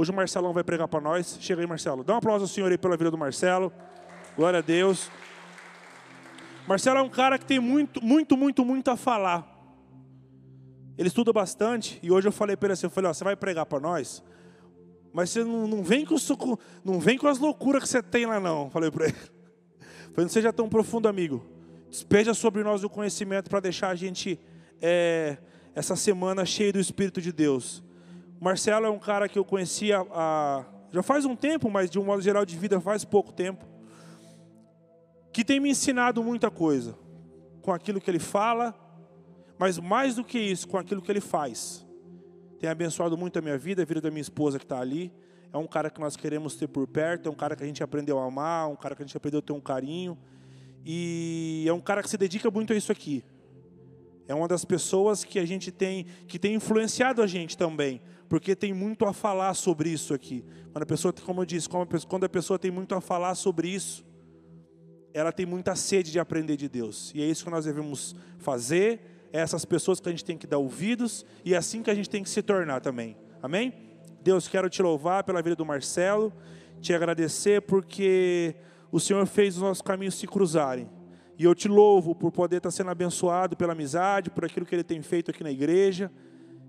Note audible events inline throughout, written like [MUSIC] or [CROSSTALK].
Hoje o Marcelão vai pregar para nós. Chega aí, Marcelo. Dá um aplauso ao Senhor aí pela vida do Marcelo. Glória a Deus. Marcelo é um cara que tem muito, muito, muito, muito a falar. Ele estuda bastante e hoje eu falei para ele assim, eu falei, ó, você vai pregar para nós, mas você não, não, vem com, não vem com as loucuras que você tem lá não. Falei para ele. Falei, não seja tão profundo, amigo. Despeja sobre nós o conhecimento para deixar a gente é, essa semana cheia do Espírito de Deus. Marcelo é um cara que eu conhecia há, já faz um tempo, mas de um modo geral de vida faz pouco tempo, que tem me ensinado muita coisa com aquilo que ele fala, mas mais do que isso, com aquilo que ele faz. Tem abençoado muito a minha vida, a vida da minha esposa que está ali. É um cara que nós queremos ter por perto, é um cara que a gente aprendeu a amar, um cara que a gente aprendeu a ter um carinho. E é um cara que se dedica muito a isso aqui. É uma das pessoas que a gente tem, que tem influenciado a gente também, porque tem muito a falar sobre isso aqui. Quando a pessoa, como eu disse, quando a pessoa tem muito a falar sobre isso, ela tem muita sede de aprender de Deus. E é isso que nós devemos fazer, é essas pessoas que a gente tem que dar ouvidos, e é assim que a gente tem que se tornar também. Amém? Deus, quero te louvar pela vida do Marcelo, te agradecer porque o Senhor fez os nossos caminhos se cruzarem. E eu te louvo por poder estar sendo abençoado pela amizade, por aquilo que ele tem feito aqui na igreja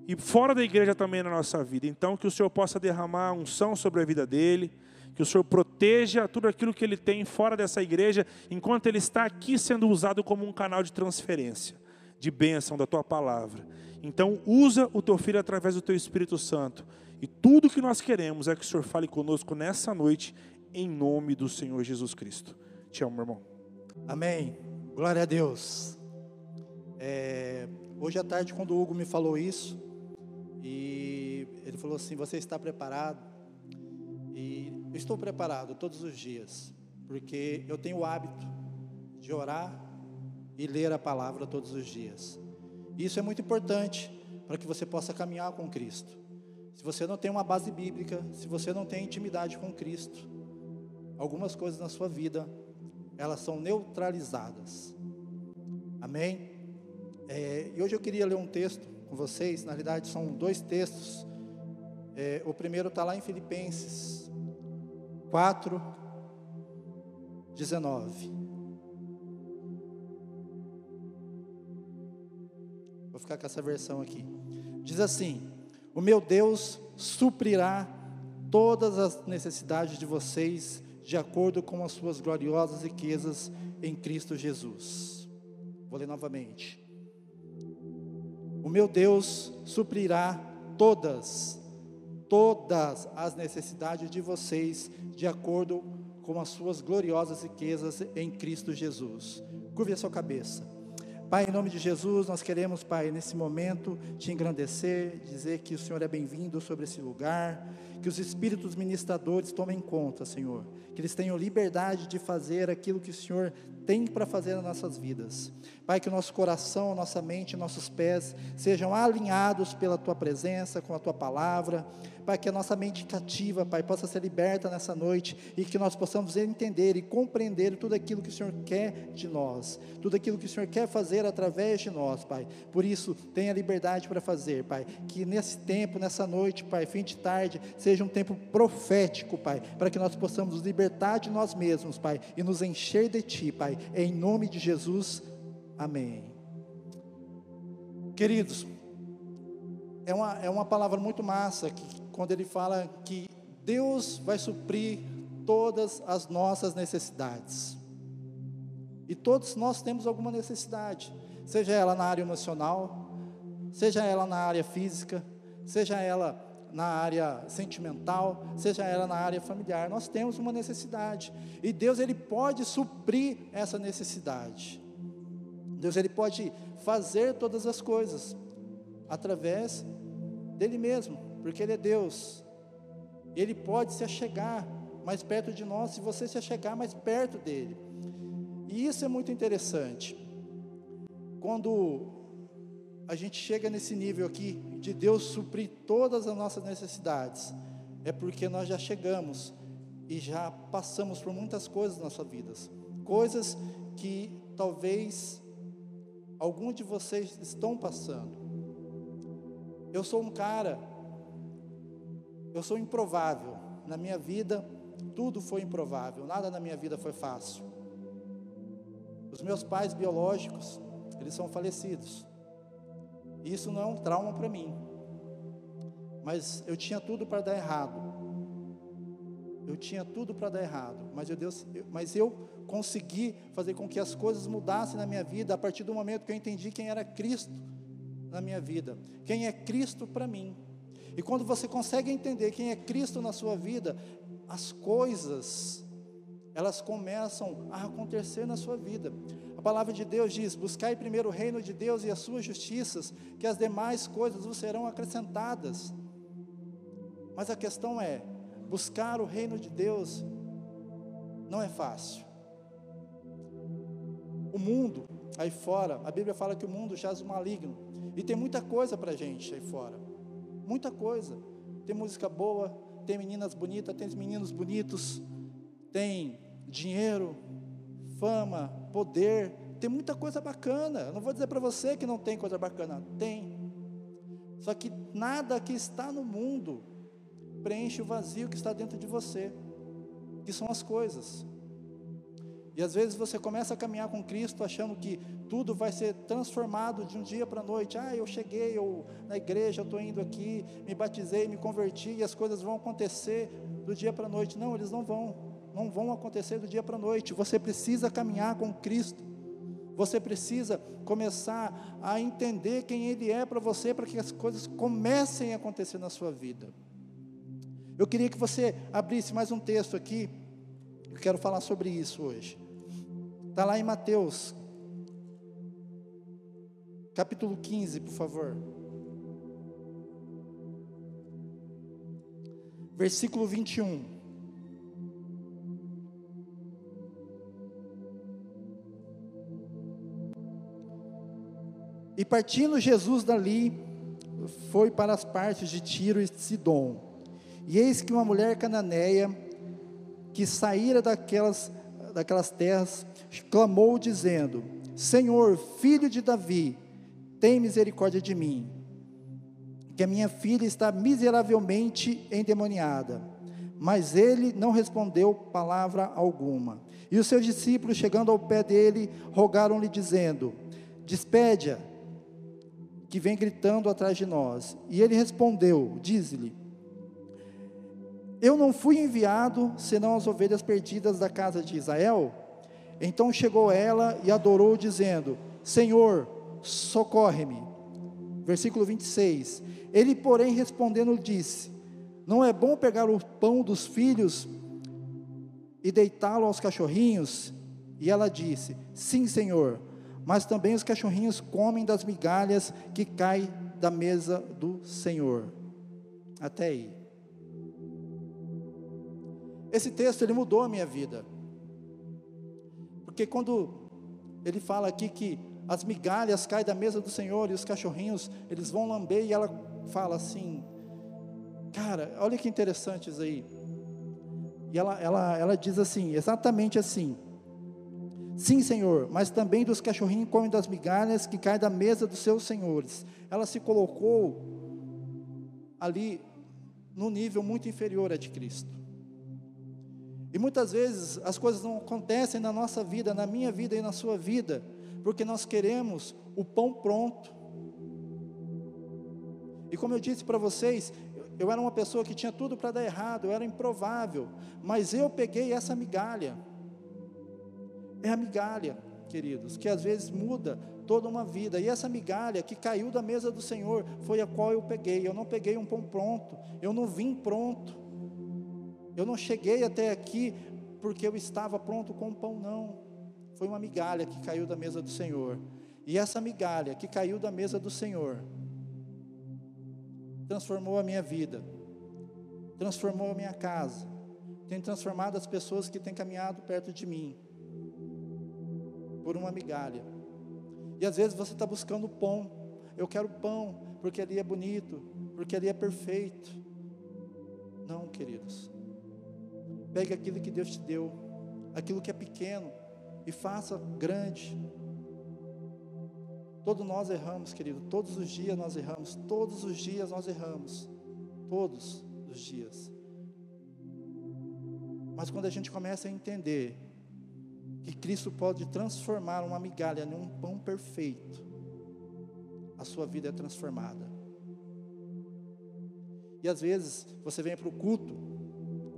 e fora da igreja também na nossa vida. Então, que o Senhor possa derramar unção sobre a vida dele, que o Senhor proteja tudo aquilo que ele tem fora dessa igreja, enquanto ele está aqui sendo usado como um canal de transferência, de bênção da tua palavra. Então, usa o teu filho através do teu Espírito Santo. E tudo que nós queremos é que o Senhor fale conosco nessa noite, em nome do Senhor Jesus Cristo. Te amo, meu irmão. Amém. Glória a Deus. É, hoje à tarde, quando o Hugo me falou isso, e ele falou assim: Você está preparado? E eu estou preparado todos os dias, porque eu tenho o hábito de orar e ler a palavra todos os dias. Isso é muito importante para que você possa caminhar com Cristo. Se você não tem uma base bíblica, se você não tem intimidade com Cristo, algumas coisas na sua vida elas são neutralizadas. Amém? É, e hoje eu queria ler um texto com vocês, na realidade são dois textos. É, o primeiro está lá em Filipenses 4, 19. Vou ficar com essa versão aqui. Diz assim: O meu Deus suprirá todas as necessidades de vocês de acordo com as suas gloriosas riquezas em Cristo Jesus. Vou ler novamente. O meu Deus suprirá todas, todas as necessidades de vocês, de acordo com as suas gloriosas riquezas em Cristo Jesus. Curve a sua cabeça. Pai, em nome de Jesus, nós queremos, Pai, nesse momento te engrandecer, dizer que o Senhor é bem-vindo sobre esse lugar, que os espíritos ministradores tomem conta, Senhor, que eles tenham liberdade de fazer aquilo que o Senhor tem para fazer nas nossas vidas. Pai, que o nosso coração, nossa mente, nossos pés sejam alinhados pela tua presença, com a tua palavra. Pai, que a nossa mente cativa, Pai, possa ser liberta nessa noite e que nós possamos entender e compreender tudo aquilo que o Senhor quer de nós, tudo aquilo que o Senhor quer fazer através de nós, Pai. Por isso, tenha liberdade para fazer, Pai. Que nesse tempo, nessa noite, Pai, fim de tarde, seja um tempo profético, Pai, para que nós possamos nos libertar de nós mesmos, Pai, e nos encher de Ti, Pai. Em nome de Jesus. Amém. Queridos, é uma, é uma palavra muito massa que, quando ele fala que Deus vai suprir todas as nossas necessidades. E todos nós temos alguma necessidade, seja ela na área emocional, seja ela na área física, seja ela na área sentimental, seja ela na área familiar, nós temos uma necessidade. E Deus ele pode suprir essa necessidade. Deus ele pode fazer todas as coisas através dele mesmo, porque ele é Deus. Ele pode se achegar mais perto de nós se você se achegar mais perto dele. E isso é muito interessante. Quando a gente chega nesse nível aqui de Deus suprir todas as nossas necessidades, é porque nós já chegamos e já passamos por muitas coisas na nossa vida, coisas que talvez alguns de vocês estão passando. Eu sou um cara Eu sou improvável. Na minha vida, tudo foi improvável. Nada na minha vida foi fácil. Os meus pais biológicos, eles são falecidos. Isso não é um trauma para mim. Mas eu tinha tudo para dar errado. Eu tinha tudo para dar errado, mas eu, Deus, eu, mas eu consegui fazer com que as coisas mudassem na minha vida a partir do momento que eu entendi quem era Cristo na minha vida, quem é Cristo para mim. E quando você consegue entender quem é Cristo na sua vida, as coisas elas começam a acontecer na sua vida. A palavra de Deus diz: Buscai primeiro o reino de Deus e as suas justiças, que as demais coisas vos serão acrescentadas. Mas a questão é: buscar o reino de Deus não é fácil. O mundo aí fora, a Bíblia fala que o mundo jaz o maligno, e tem muita coisa para gente aí fora, muita coisa. Tem música boa, tem meninas bonitas, tem meninos bonitos, tem dinheiro, fama, poder, tem muita coisa bacana. Eu não vou dizer para você que não tem coisa bacana, tem. Só que nada que está no mundo preenche o vazio que está dentro de você, que são as coisas. E às vezes você começa a caminhar com Cristo achando que tudo vai ser transformado de um dia para a noite. Ah, eu cheguei eu, na igreja, eu estou indo aqui, me batizei, me converti e as coisas vão acontecer do dia para a noite. Não, eles não vão não vão acontecer do dia para a noite. Você precisa caminhar com Cristo. Você precisa começar a entender quem Ele é para você, para que as coisas comecem a acontecer na sua vida. Eu queria que você abrisse mais um texto aqui. Eu quero falar sobre isso hoje. Está lá em Mateus, capítulo 15, por favor. Versículo 21. E partindo Jesus dali, foi para as partes de Tiro e Sidom. E eis que uma mulher cananeia, que saíra daquelas, daquelas terras, clamou dizendo: Senhor, filho de Davi, tem misericórdia de mim, que a minha filha está miseravelmente endemoniada. Mas ele não respondeu palavra alguma. E os seus discípulos, chegando ao pé dele, rogaram-lhe, dizendo: Despede-a, que vem gritando atrás de nós. E ele respondeu: Diz-lhe: Eu não fui enviado senão as ovelhas perdidas da casa de Israel. Então chegou ela e adorou, dizendo: Senhor, socorre-me. Versículo 26. Ele, porém, respondendo, disse: Não é bom pegar o pão dos filhos e deitá-lo aos cachorrinhos? E ela disse: Sim, Senhor mas também os cachorrinhos comem das migalhas que caem da mesa do Senhor. Até aí. Esse texto ele mudou a minha vida. Porque quando ele fala aqui que as migalhas caem da mesa do Senhor e os cachorrinhos eles vão lamber e ela fala assim, cara, olha que interessante isso aí. E ela, ela, ela diz assim, exatamente assim: Sim, Senhor, mas também dos cachorrinhos comem das migalhas que caem da mesa dos seus senhores. Ela se colocou ali no nível muito inferior a de Cristo. E muitas vezes as coisas não acontecem na nossa vida, na minha vida e na sua vida, porque nós queremos o pão pronto. E como eu disse para vocês, eu era uma pessoa que tinha tudo para dar errado, eu era improvável, mas eu peguei essa migalha é a migalha, queridos, que às vezes muda toda uma vida. E essa migalha que caiu da mesa do Senhor foi a qual eu peguei. Eu não peguei um pão pronto, eu não vim pronto. Eu não cheguei até aqui porque eu estava pronto com o pão, não. Foi uma migalha que caiu da mesa do Senhor. E essa migalha que caiu da mesa do Senhor transformou a minha vida, transformou a minha casa, tem transformado as pessoas que têm caminhado perto de mim por uma migalha. E às vezes você está buscando pão. Eu quero pão, porque ali é bonito, porque ali é perfeito. Não, queridos. Pegue aquilo que Deus te deu, aquilo que é pequeno, e faça grande. Todos nós erramos, querido. Todos os dias nós erramos. Todos os dias nós erramos. Todos dos dias. Mas quando a gente começa a entender que Cristo pode transformar uma migalha em um pão perfeito, a sua vida é transformada. E às vezes você vem para o culto,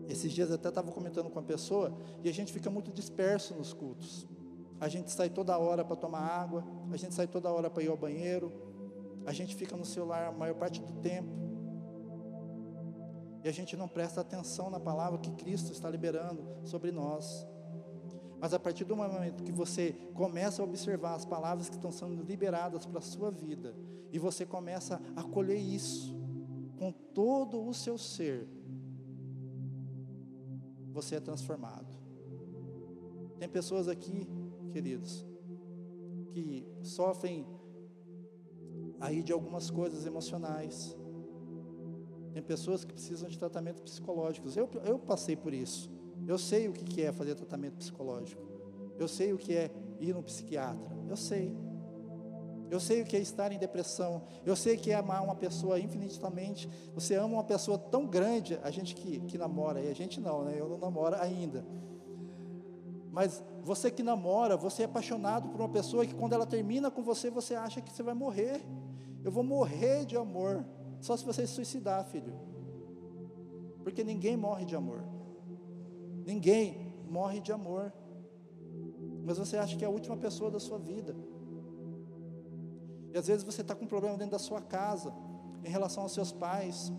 esses dias eu até estava comentando com a pessoa, e a gente fica muito disperso nos cultos. A gente sai toda hora para tomar água, a gente sai toda hora para ir ao banheiro, a gente fica no celular a maior parte do tempo. E a gente não presta atenção na palavra que Cristo está liberando sobre nós. Mas a partir do momento que você começa a observar as palavras que estão sendo liberadas para a sua vida, e você começa a colher isso com todo o seu ser, você é transformado. Tem pessoas aqui, queridos, que sofrem aí de algumas coisas emocionais. Tem pessoas que precisam de tratamentos psicológicos. Eu, eu passei por isso. Eu sei o que é fazer tratamento psicológico. Eu sei o que é ir no psiquiatra. Eu sei. Eu sei o que é estar em depressão. Eu sei que é amar uma pessoa infinitamente. Você ama uma pessoa tão grande, a gente que, que namora, e a gente não, né? Eu não namoro ainda. Mas você que namora, você é apaixonado por uma pessoa que quando ela termina com você, você acha que você vai morrer. Eu vou morrer de amor. Só se você se suicidar, filho. Porque ninguém morre de amor. Ninguém morre de amor. Mas você acha que é a última pessoa da sua vida. E às vezes você está com um problema dentro da sua casa, em relação aos seus pais.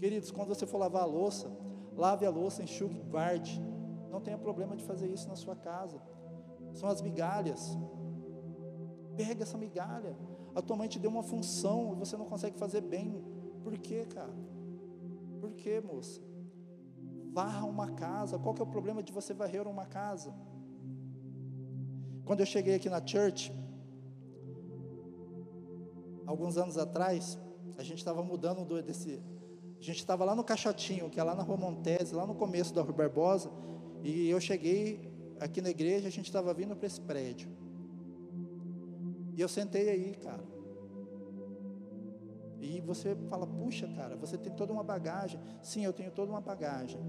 Queridos, quando você for lavar a louça, lave a louça, enxugue, guarde. Não tenha problema de fazer isso na sua casa. São as migalhas. Pega essa migalha. A tua mãe te deu uma função e você não consegue fazer bem. Por quê, cara? Por quê, moça? Varra uma casa. Qual que é o problema de você varrer uma casa? Quando eu cheguei aqui na church, alguns anos atrás, a gente estava mudando do, desse. A gente estava lá no Caixotinho, que é lá na Rua Montese, lá no começo da Rua Barbosa, e eu cheguei aqui na igreja, a gente estava vindo para esse prédio. E eu sentei aí, cara. E você fala, puxa, cara, você tem toda uma bagagem. Sim, eu tenho toda uma bagagem.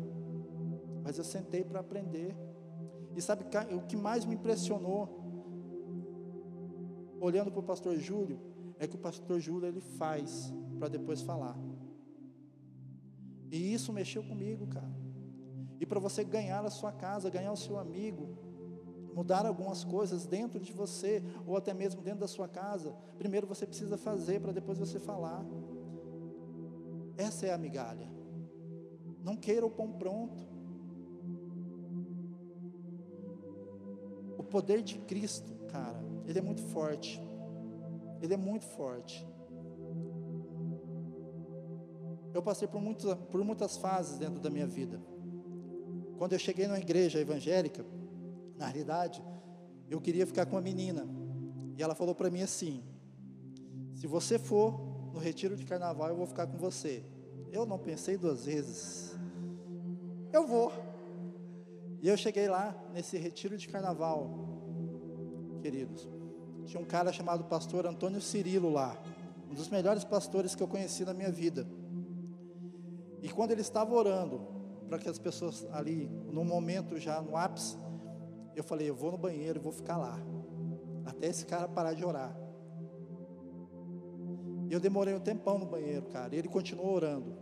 Mas eu sentei para aprender. E sabe o que mais me impressionou? Olhando para o pastor Júlio, é que o pastor Júlio ele faz para depois falar. E isso mexeu comigo, cara. E para você ganhar a sua casa, ganhar o seu amigo, mudar algumas coisas dentro de você, ou até mesmo dentro da sua casa, primeiro você precisa fazer para depois você falar. Essa é a migalha. Não queira o pão pronto. O poder de Cristo, cara, ele é muito forte. Ele é muito forte. Eu passei por, muitos, por muitas fases dentro da minha vida. Quando eu cheguei numa igreja evangélica, na realidade, eu queria ficar com uma menina. E ela falou para mim assim: se você for no retiro de carnaval, eu vou ficar com você. Eu não pensei duas vezes. Eu vou. E eu cheguei lá nesse retiro de carnaval, queridos. Tinha um cara chamado pastor Antônio Cirilo lá, um dos melhores pastores que eu conheci na minha vida. E quando ele estava orando, para que as pessoas ali, no momento já no ápice, eu falei, eu vou no banheiro e vou ficar lá. Até esse cara parar de orar. E eu demorei um tempão no banheiro, cara. E ele continuou orando.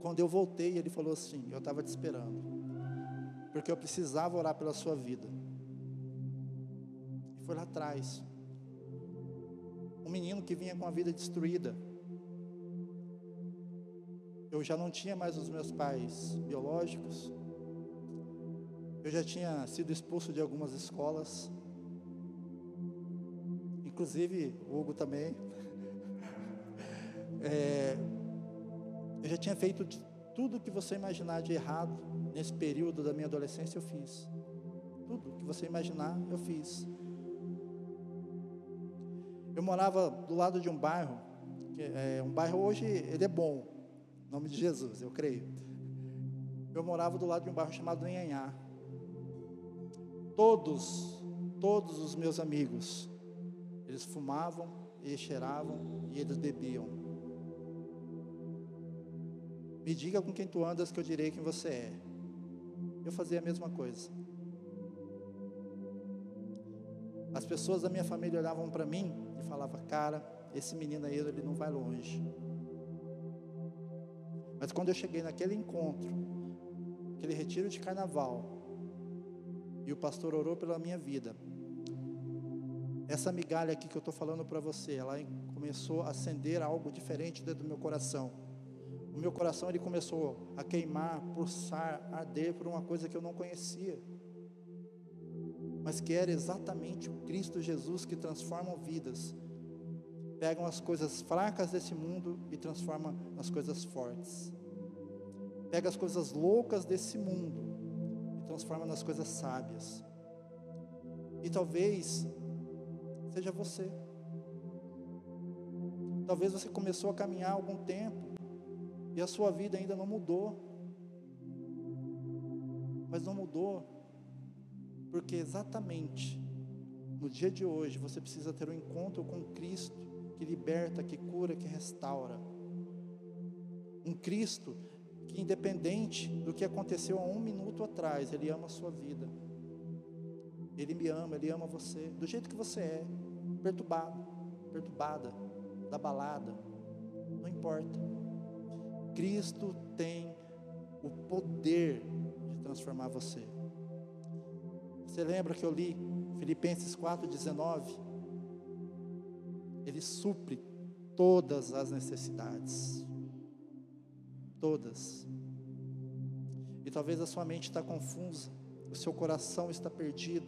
Quando eu voltei, ele falou assim: Eu estava te esperando. Porque eu precisava orar pela sua vida. E foi lá atrás. Um menino que vinha com a vida destruída. Eu já não tinha mais os meus pais biológicos. Eu já tinha sido expulso de algumas escolas, inclusive o Hugo também. [LAUGHS] É, eu já tinha feito tudo que você imaginar de errado nesse período da minha adolescência, eu fiz. Tudo que você imaginar, eu fiz. Eu morava do lado de um bairro, é um bairro hoje ele é bom, em nome de Jesus, eu creio. Eu morava do lado de um bairro chamado Nhanhá. Todos, todos os meus amigos, eles fumavam, eles cheiravam e eles bebiam. Me diga com quem tu andas que eu direi quem você é. Eu fazia a mesma coisa. As pessoas da minha família olhavam para mim e falavam: Cara, esse menino aí, ele não vai longe. Mas quando eu cheguei naquele encontro, aquele retiro de carnaval, e o pastor orou pela minha vida, essa migalha aqui que eu estou falando para você, ela começou a acender algo diferente dentro do meu coração. O meu coração ele começou a queimar, pulsar, arder por uma coisa que eu não conhecia, mas que era exatamente o Cristo Jesus que transforma vidas. Pegam as coisas fracas desse mundo e transforma nas coisas fortes. Pega as coisas loucas desse mundo transforma nas coisas sábias. E talvez seja você. Talvez você começou a caminhar há algum tempo e a sua vida ainda não mudou. Mas não mudou porque exatamente no dia de hoje você precisa ter um encontro com Cristo que liberta, que cura, que restaura. Um Cristo que, independente do que aconteceu há um minuto atrás, Ele ama a sua vida. Ele me ama, Ele ama você, do jeito que você é perturbado, perturbada, da balada, não importa. Cristo tem o poder de transformar você. Você lembra que eu li Filipenses 4,19? Ele supre todas as necessidades. Todas. E talvez a sua mente está confusa, o seu coração está perdido.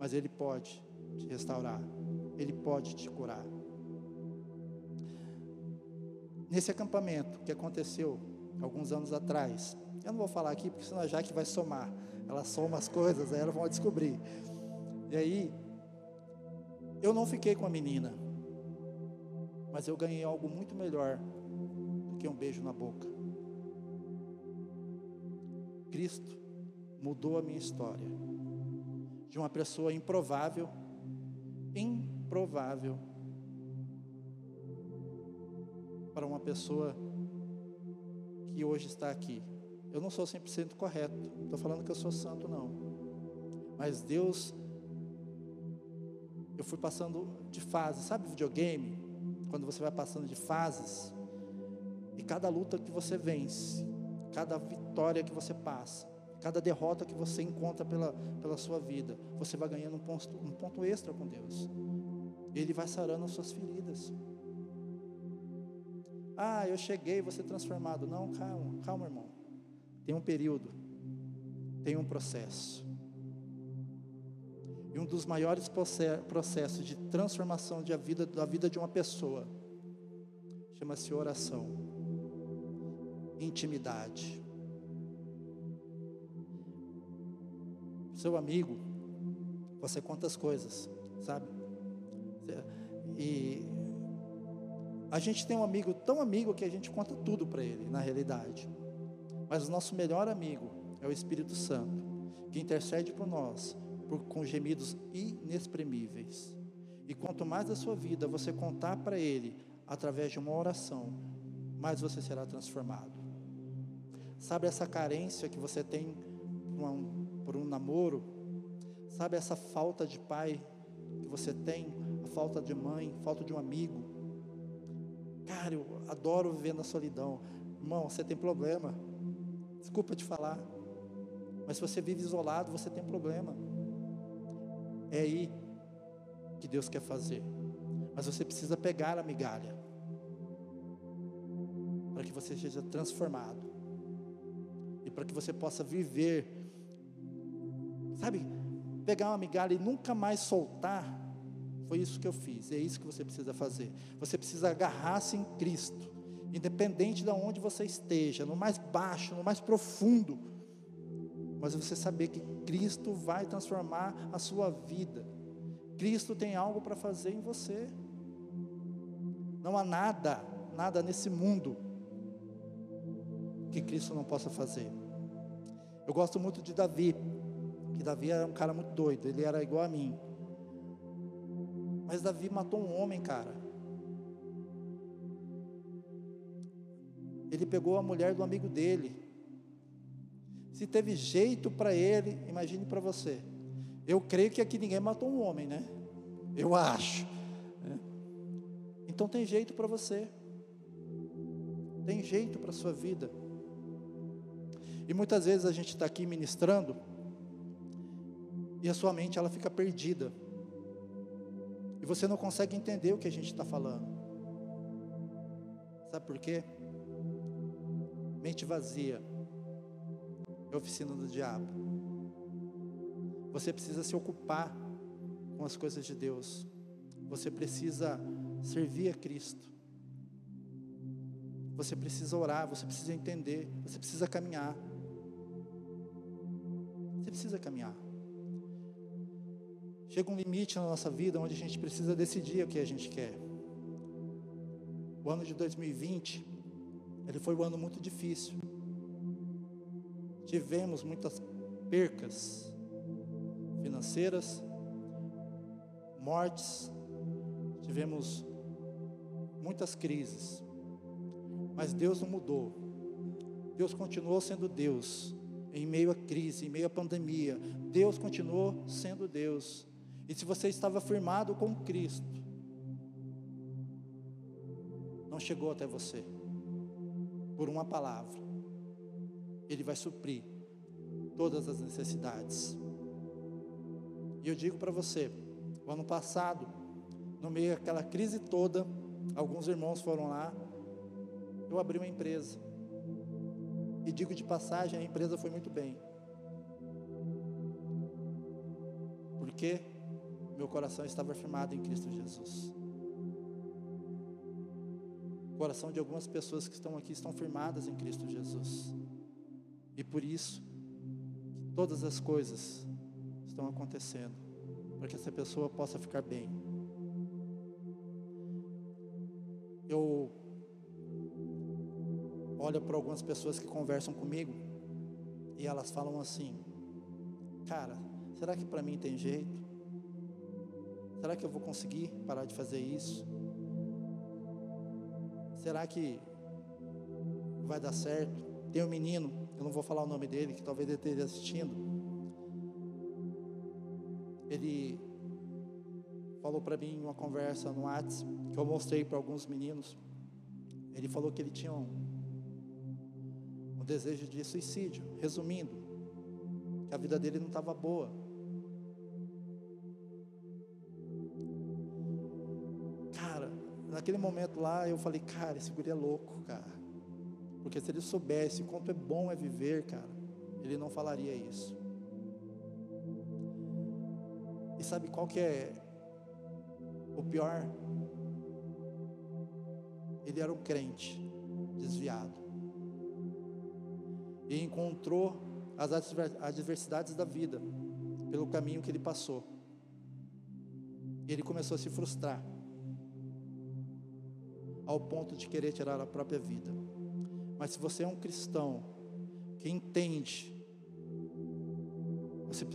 mas Ele pode te restaurar, Ele pode te curar. Nesse acampamento que aconteceu alguns anos atrás, eu não vou falar aqui porque senão a Jaque vai somar, ela soma as coisas, aí elas vão descobrir. E aí, eu não fiquei com a menina, mas eu ganhei algo muito melhor do que um beijo na boca. Cristo mudou a minha história de uma pessoa improvável, improvável, para uma pessoa que hoje está aqui. Eu não sou 100% correto, estou falando que eu sou santo, não. Mas Deus, eu fui passando de fase, sabe videogame? Quando você vai passando de fases, e cada luta que você vence, cada vitória que você passa, Cada derrota que você encontra pela, pela sua vida, você vai ganhando um ponto, um ponto extra com Deus. Ele vai sarando as suas feridas. Ah, eu cheguei, você transformado. Não, calma, calma, irmão. Tem um período, tem um processo. E um dos maiores processos de transformação da vida, da vida de uma pessoa chama-se oração, intimidade. seu amigo, você conta as coisas, sabe? E a gente tem um amigo tão amigo que a gente conta tudo para ele, na realidade. Mas o nosso melhor amigo é o Espírito Santo, que intercede por nós por, com gemidos inexprimíveis. E quanto mais a sua vida você contar para Ele através de uma oração, mais você será transformado. Sabe essa carência que você tem por um, por um namoro, sabe essa falta de pai que você tem, a falta de mãe, falta de um amigo. Cara, eu adoro viver na solidão. Irmão, você tem problema. Desculpa te falar. Mas se você vive isolado, você tem problema. É aí que Deus quer fazer. Mas você precisa pegar a migalha. Para que você seja transformado. E para que você possa viver sabe, pegar uma migalha e nunca mais soltar, foi isso que eu fiz, é isso que você precisa fazer. Você precisa agarrar-se em Cristo, independente de onde você esteja, no mais baixo, no mais profundo, mas você saber que Cristo vai transformar a sua vida. Cristo tem algo para fazer em você. Não há nada, nada nesse mundo que Cristo não possa fazer. Eu gosto muito de Davi, que Davi era um cara muito doido, ele era igual a mim. Mas Davi matou um homem, cara. Ele pegou a mulher do amigo dele. Se teve jeito para ele, imagine para você. Eu creio que aqui ninguém matou um homem, né? Eu acho. né? Então tem jeito para você. Tem jeito para a sua vida. E muitas vezes a gente está aqui ministrando e a sua mente ela fica perdida. E você não consegue entender o que a gente está falando. Sabe por quê? Mente vazia é oficina do diabo. Você precisa se ocupar com as coisas de Deus. Você precisa servir a Cristo. Você precisa orar, você precisa entender, você precisa caminhar. Você precisa caminhar. Chega um limite na nossa vida onde a gente precisa decidir o que a gente quer. O ano de 2020, ele foi um ano muito difícil. Tivemos muitas percas financeiras, mortes, tivemos muitas crises. Mas Deus não mudou. Deus continuou sendo Deus em meio à crise, em meio à pandemia. Deus continuou sendo Deus. E se você estava firmado com Cristo, não chegou até você por uma palavra, Ele vai suprir todas as necessidades. E eu digo para você, o ano passado, no meio daquela crise toda, alguns irmãos foram lá, eu abri uma empresa. E digo de passagem, a empresa foi muito bem. Porque meu coração estava firmado em Cristo Jesus. O coração de algumas pessoas que estão aqui estão firmadas em Cristo Jesus. E por isso, todas as coisas estão acontecendo, para que essa pessoa possa ficar bem. Eu olho para algumas pessoas que conversam comigo e elas falam assim: Cara, será que para mim tem jeito? Será que eu vou conseguir parar de fazer isso? Será que vai dar certo? Tem um menino, eu não vou falar o nome dele, que talvez ele esteja assistindo. Ele falou para mim em uma conversa no WhatsApp, que eu mostrei para alguns meninos. Ele falou que ele tinha um, um desejo de suicídio. Resumindo, que a vida dele não estava boa. Cara, naquele momento lá eu falei, cara, esse guri é louco, cara. Porque se ele soubesse quanto é bom é viver, cara, ele não falaria isso. E sabe qual que é o pior? Ele era um crente desviado. E encontrou as adversidades da vida pelo caminho que ele passou. E ele começou a se frustrar ao ponto de querer tirar a própria vida. Mas se você é um cristão que entende, você,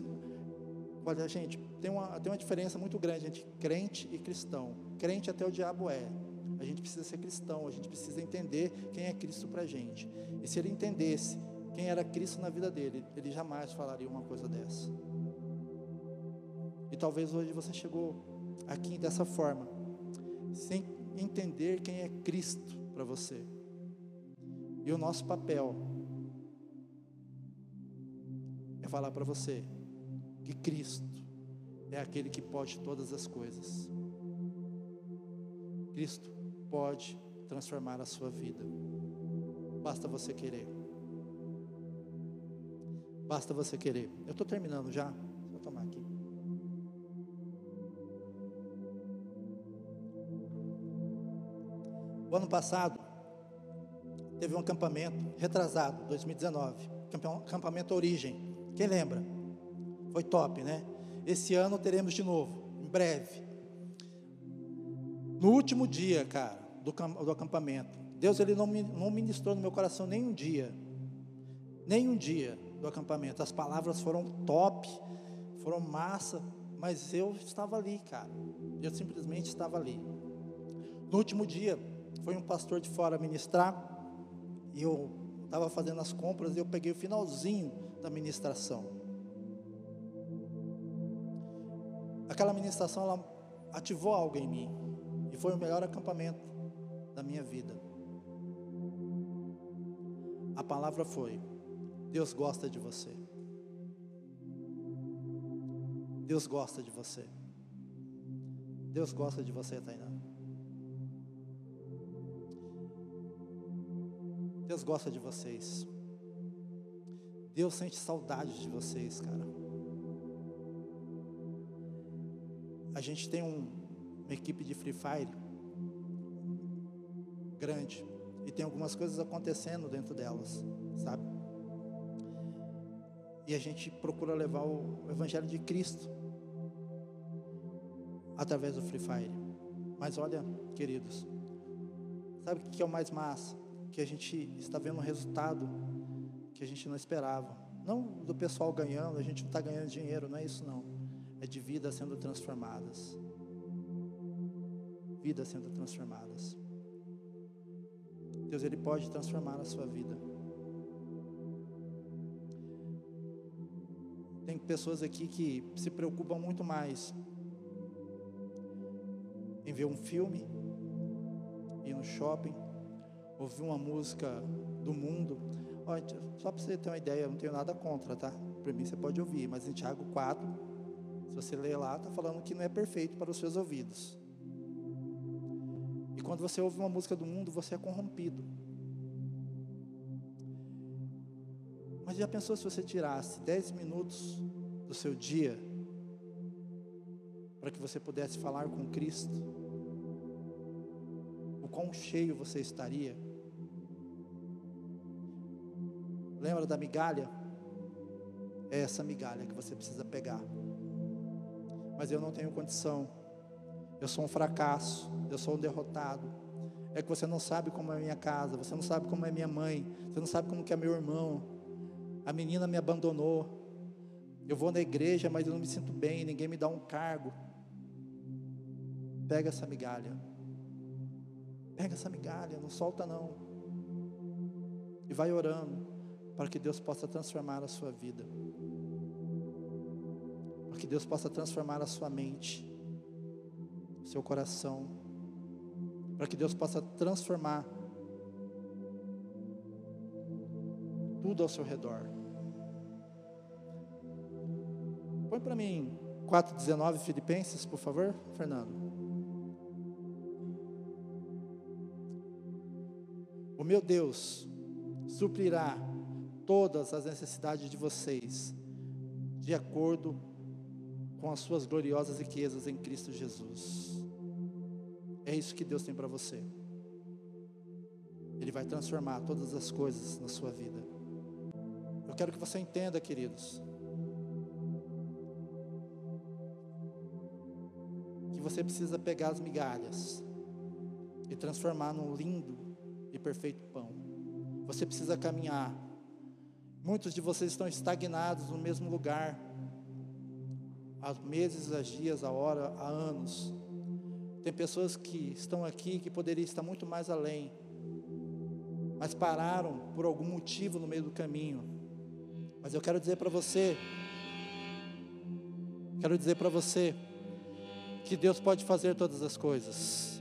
olha, gente, tem uma, tem uma diferença muito grande entre crente e cristão. Crente até o diabo é. A gente precisa ser cristão, a gente precisa entender quem é Cristo para a gente. E se ele entendesse quem era Cristo na vida dele, ele jamais falaria uma coisa dessa. E talvez hoje você chegou aqui dessa forma, sem entender quem é Cristo para você. E o nosso papel é falar para você que Cristo é aquele que pode todas as coisas. Cristo pode transformar a sua vida. Basta você querer. Basta você querer. Eu estou terminando já. Vou tomar aqui. O ano passado teve um acampamento retrasado, 2019, acampamento Origem. Quem lembra? Foi top, né? Esse ano teremos de novo, em breve. No último dia, cara, do, do acampamento, Deus ele não, não ministrou no meu coração nem um dia, nem um dia do acampamento. As palavras foram top, foram massa, mas eu estava ali, cara. Eu simplesmente estava ali. No último dia, foi um pastor de fora ministrar E eu estava fazendo as compras e eu peguei o finalzinho da ministração. Aquela ministração ela ativou algo em mim e foi o melhor acampamento da minha vida. A palavra foi: Deus gosta de você. Deus gosta de você. Deus gosta de você, Tainá. Gosta de vocês. Deus sente saudade de vocês, cara. A gente tem um, uma equipe de Free Fire grande e tem algumas coisas acontecendo dentro delas, sabe? E a gente procura levar o Evangelho de Cristo através do Free Fire. Mas olha, queridos, sabe o que é o mais massa? Que a gente está vendo um resultado que a gente não esperava. Não do pessoal ganhando, a gente não está ganhando dinheiro, não é isso não. É de vidas sendo transformadas. Vidas sendo transformadas. Deus, Ele pode transformar a sua vida. Tem pessoas aqui que se preocupam muito mais em ver um filme, ir no shopping, ouvir uma música do mundo. Olha, só para você ter uma ideia, eu não tenho nada contra, tá? Para mim você pode ouvir, mas em Tiago 4, se você ler lá, está falando que não é perfeito para os seus ouvidos. E quando você ouve uma música do mundo, você é corrompido. Mas já pensou se você tirasse 10 minutos do seu dia para que você pudesse falar com Cristo, o quão cheio você estaria. Lembra da migalha? É essa migalha que você precisa pegar. Mas eu não tenho condição. Eu sou um fracasso. Eu sou um derrotado. É que você não sabe como é a minha casa. Você não sabe como é minha mãe. Você não sabe como é meu irmão. A menina me abandonou. Eu vou na igreja, mas eu não me sinto bem. Ninguém me dá um cargo. Pega essa migalha. Pega essa migalha, não solta não. E vai orando para que Deus possa transformar a sua vida. Para que Deus possa transformar a sua mente, o seu coração. Para que Deus possa transformar tudo ao seu redor. Põe para mim 4,19 Filipenses, por favor, Fernando. O meu Deus suprirá todas as necessidades de vocês, de acordo com as suas gloriosas riquezas em Cristo Jesus. É isso que Deus tem para você. Ele vai transformar todas as coisas na sua vida. Eu quero que você entenda, queridos, que você precisa pegar as migalhas e transformar num lindo e perfeito pão. Você precisa caminhar. Muitos de vocês estão estagnados no mesmo lugar, há meses, há dias, há hora, há anos. Tem pessoas que estão aqui que poderiam estar muito mais além, mas pararam por algum motivo no meio do caminho. Mas eu quero dizer para você, quero dizer para você, que Deus pode fazer todas as coisas.